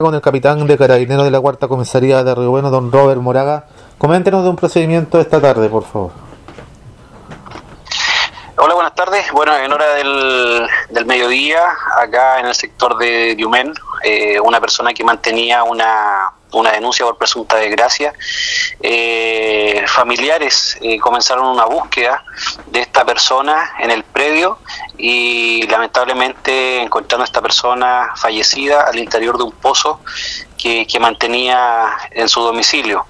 con el capitán de carabineros de la cuarta comisaría de Río Bueno, don Robert Moraga. Coméntenos de un procedimiento esta tarde, por favor. Hola, buenas tardes. Bueno, en hora del, del mediodía, acá en el sector de Diumén, eh, una persona que mantenía una, una denuncia por presunta desgracia, eh, familiares eh, comenzaron una búsqueda de esta persona en el predio y lamentablemente encontraron a esta persona fallecida al interior de un pozo que, que mantenía en su domicilio.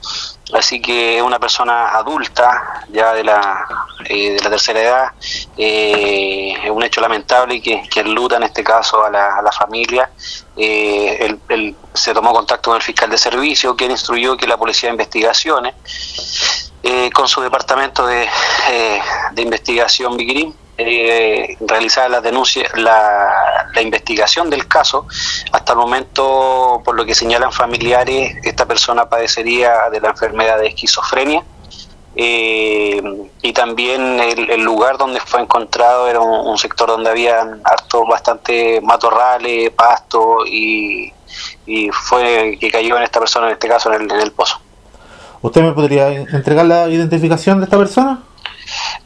Así que es una persona adulta, ya de la, eh, de la tercera edad, eh, es un hecho lamentable y que, que luta en este caso a la, a la familia. Eh, él, se tomó contacto con el fiscal de servicio, quien instruyó que la Policía de Investigaciones, eh, con su departamento de, de investigación Bigrim, eh, realizar la denuncia, la, la, investigación del caso. Hasta el momento, por lo que señalan familiares, esta persona padecería de la enfermedad de esquizofrenia. Eh, y también el, lugar donde fue encontrado era un, sector donde había harto bastante matorrales, pasto y, y, fue que cayó en esta persona, en este caso en el pozo. ¿Usted me podría entregar la identificación de esta persona?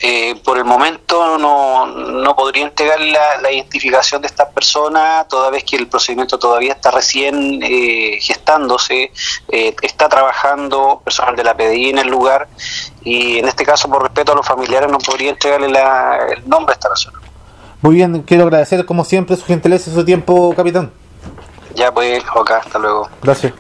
Eh, por el momento no, no podría entregar la, la, identificación de estas personas, toda vez que el procedimiento todavía está recién eh, gestándose, eh, está trabajando personal de la PDI en el lugar y en este caso, por respeto a los familiares, no podría entregarle la, el nombre a esta persona. Muy bien, quiero agradecer como siempre su gentileza y su tiempo, capitán. Ya pues, acá, hasta luego. Gracias.